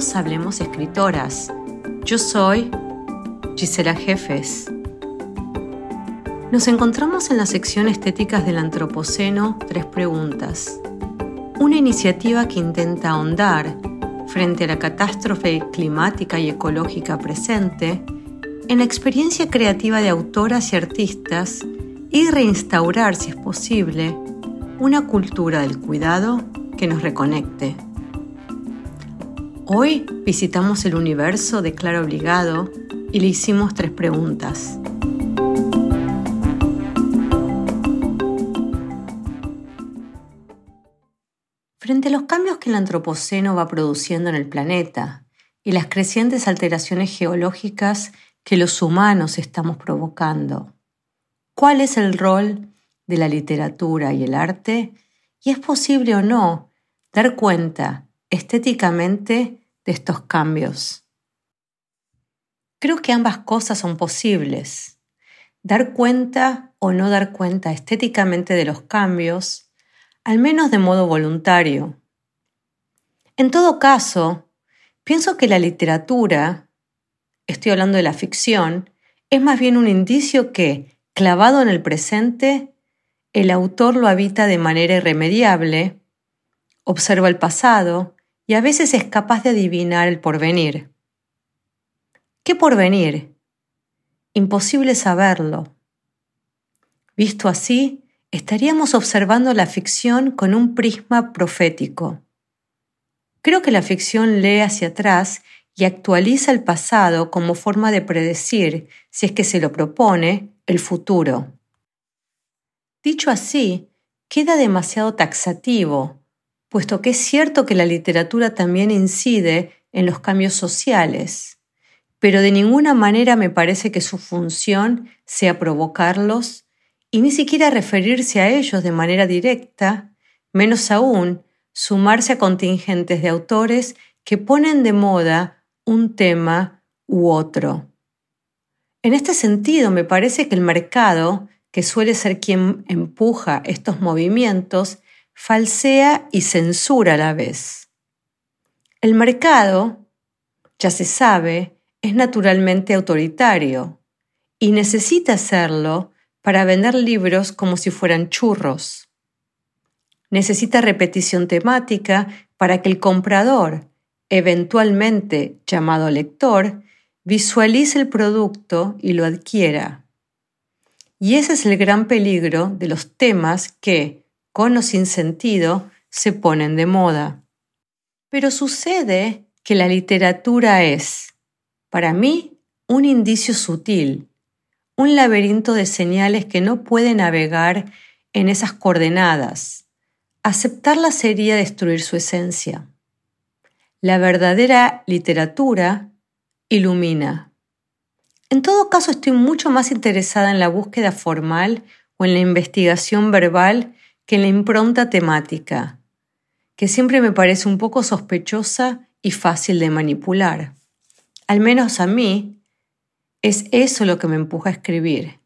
Hablemos Escritoras. Yo soy Gisela Jefes. Nos encontramos en la sección Estéticas del Antropoceno Tres Preguntas, una iniciativa que intenta ahondar frente a la catástrofe climática y ecológica presente en la experiencia creativa de autoras y artistas y reinstaurar, si es posible, una cultura del cuidado que nos reconecte. Hoy visitamos el universo de Claro Obligado y le hicimos tres preguntas. Frente a los cambios que el Antropoceno va produciendo en el planeta y las crecientes alteraciones geológicas que los humanos estamos provocando, ¿cuál es el rol de la literatura y el arte? ¿Y es posible o no dar cuenta estéticamente estos cambios. Creo que ambas cosas son posibles. Dar cuenta o no dar cuenta estéticamente de los cambios, al menos de modo voluntario. En todo caso, pienso que la literatura, estoy hablando de la ficción, es más bien un indicio que, clavado en el presente, el autor lo habita de manera irremediable, observa el pasado y a veces es capaz de adivinar el porvenir. ¿Qué porvenir? Imposible saberlo. Visto así, estaríamos observando la ficción con un prisma profético. Creo que la ficción lee hacia atrás y actualiza el pasado como forma de predecir, si es que se lo propone, el futuro. Dicho así, queda demasiado taxativo, puesto que es cierto que la literatura también incide en los cambios sociales, pero de ninguna manera me parece que su función sea provocarlos y ni siquiera referirse a ellos de manera directa, menos aún sumarse a contingentes de autores que ponen de moda un tema u otro. En este sentido, me parece que el mercado, que suele ser quien empuja estos movimientos, falsea y censura a la vez. El mercado, ya se sabe, es naturalmente autoritario y necesita hacerlo para vender libros como si fueran churros. Necesita repetición temática para que el comprador, eventualmente llamado lector, visualice el producto y lo adquiera. Y ese es el gran peligro de los temas que, con o sin sentido, se ponen de moda. Pero sucede que la literatura es, para mí, un indicio sutil, un laberinto de señales que no puede navegar en esas coordenadas. Aceptarla sería destruir su esencia. La verdadera literatura ilumina. En todo caso, estoy mucho más interesada en la búsqueda formal o en la investigación verbal que la impronta temática, que siempre me parece un poco sospechosa y fácil de manipular. Al menos a mí, es eso lo que me empuja a escribir.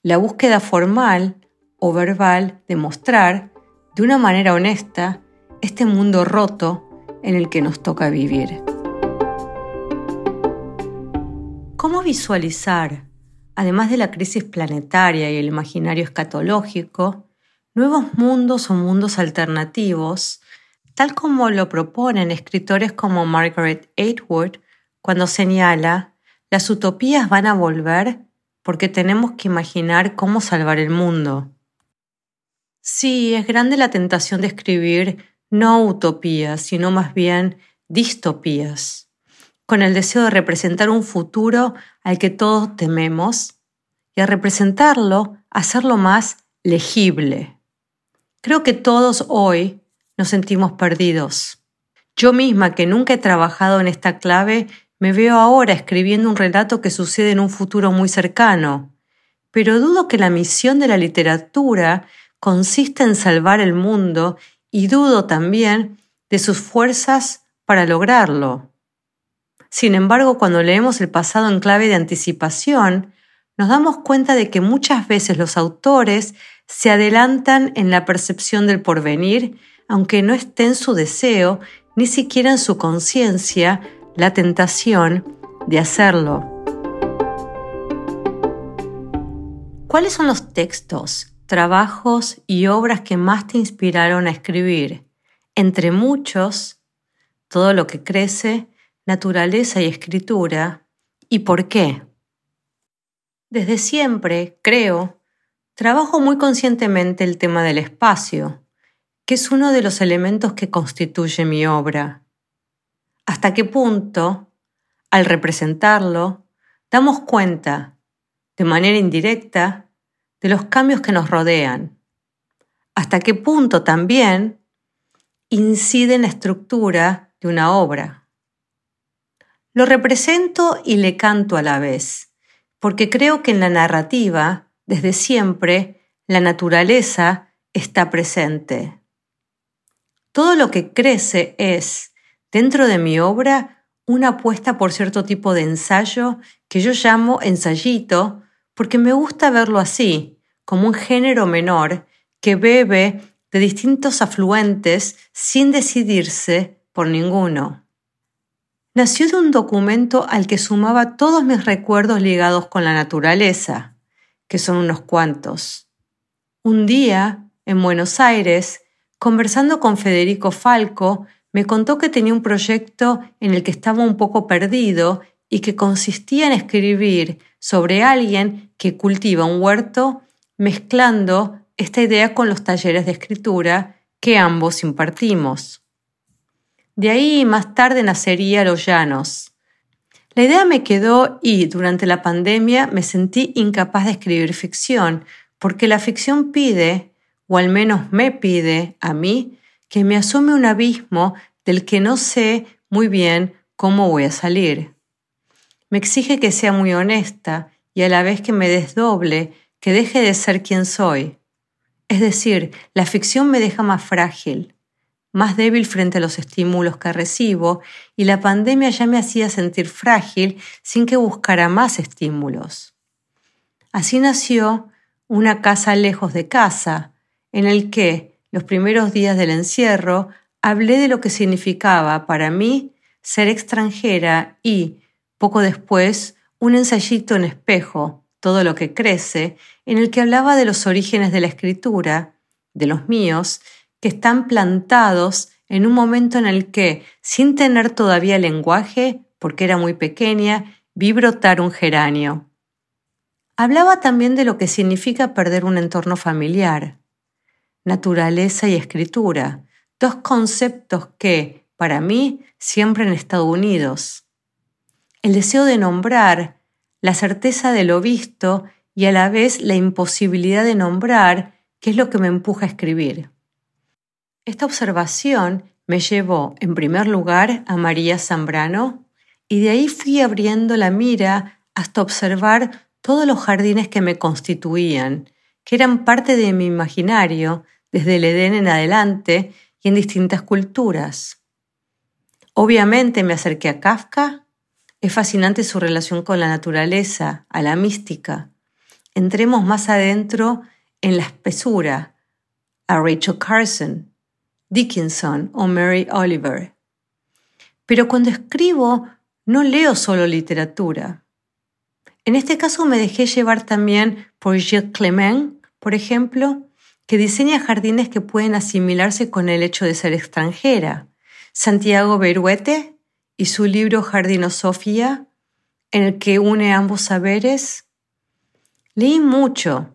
La búsqueda formal o verbal de mostrar, de una manera honesta, este mundo roto en el que nos toca vivir. ¿Cómo visualizar, además de la crisis planetaria y el imaginario escatológico, nuevos mundos o mundos alternativos, tal como lo proponen escritores como Margaret Atwood cuando señala, las utopías van a volver porque tenemos que imaginar cómo salvar el mundo. Sí, es grande la tentación de escribir no utopías, sino más bien distopías, con el deseo de representar un futuro al que todos tememos y a representarlo, hacerlo más legible. Creo que todos hoy nos sentimos perdidos. Yo misma, que nunca he trabajado en esta clave, me veo ahora escribiendo un relato que sucede en un futuro muy cercano, pero dudo que la misión de la literatura consista en salvar el mundo y dudo también de sus fuerzas para lograrlo. Sin embargo, cuando leemos el pasado en clave de anticipación, nos damos cuenta de que muchas veces los autores se adelantan en la percepción del porvenir, aunque no esté en su deseo ni siquiera en su conciencia la tentación de hacerlo. ¿Cuáles son los textos, trabajos y obras que más te inspiraron a escribir? Entre muchos, todo lo que crece, naturaleza y escritura, ¿y por qué? Desde siempre, creo, trabajo muy conscientemente el tema del espacio, que es uno de los elementos que constituye mi obra. ¿Hasta qué punto, al representarlo, damos cuenta, de manera indirecta, de los cambios que nos rodean? ¿Hasta qué punto también incide en la estructura de una obra? Lo represento y le canto a la vez porque creo que en la narrativa, desde siempre, la naturaleza está presente. Todo lo que crece es, dentro de mi obra, una apuesta por cierto tipo de ensayo que yo llamo ensayito, porque me gusta verlo así, como un género menor que bebe de distintos afluentes sin decidirse por ninguno nació de un documento al que sumaba todos mis recuerdos ligados con la naturaleza, que son unos cuantos. Un día, en Buenos Aires, conversando con Federico Falco, me contó que tenía un proyecto en el que estaba un poco perdido y que consistía en escribir sobre alguien que cultiva un huerto mezclando esta idea con los talleres de escritura que ambos impartimos. De ahí más tarde nacería Los Llanos. La idea me quedó y durante la pandemia me sentí incapaz de escribir ficción, porque la ficción pide, o al menos me pide a mí, que me asome un abismo del que no sé muy bien cómo voy a salir. Me exige que sea muy honesta y a la vez que me desdoble, que deje de ser quien soy. Es decir, la ficción me deja más frágil más débil frente a los estímulos que recibo, y la pandemia ya me hacía sentir frágil sin que buscara más estímulos. Así nació una casa lejos de casa, en el que, los primeros días del encierro, hablé de lo que significaba para mí ser extranjera y, poco después, un ensayito en espejo, todo lo que crece, en el que hablaba de los orígenes de la escritura, de los míos, que están plantados en un momento en el que, sin tener todavía lenguaje, porque era muy pequeña, vi brotar un geranio. Hablaba también de lo que significa perder un entorno familiar, naturaleza y escritura, dos conceptos que, para mí, siempre han estado unidos. El deseo de nombrar, la certeza de lo visto y a la vez la imposibilidad de nombrar, que es lo que me empuja a escribir. Esta observación me llevó, en primer lugar, a María Zambrano y de ahí fui abriendo la mira hasta observar todos los jardines que me constituían, que eran parte de mi imaginario desde el Edén en adelante y en distintas culturas. Obviamente me acerqué a Kafka. Es fascinante su relación con la naturaleza, a la mística. Entremos más adentro en la espesura, a Rachel Carson, Dickinson o Mary Oliver. Pero cuando escribo no leo solo literatura. En este caso me dejé llevar también por Gilles Clement, por ejemplo, que diseña jardines que pueden asimilarse con el hecho de ser extranjera. Santiago Beruete y su libro Jardinosofía, en el que une ambos saberes. Leí mucho,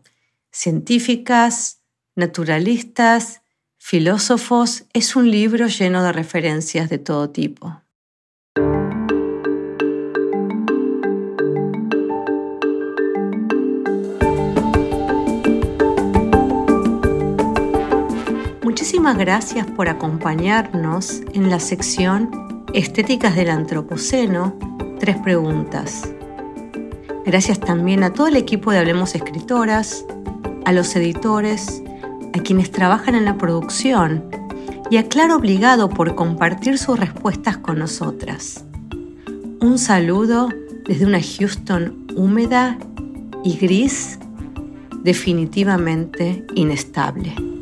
científicas, naturalistas, Filósofos es un libro lleno de referencias de todo tipo. Muchísimas gracias por acompañarnos en la sección Estéticas del Antropoceno, tres preguntas. Gracias también a todo el equipo de Hablemos Escritoras, a los editores, a quienes trabajan en la producción y a Claro Obligado por compartir sus respuestas con nosotras. Un saludo desde una Houston húmeda y gris, definitivamente inestable.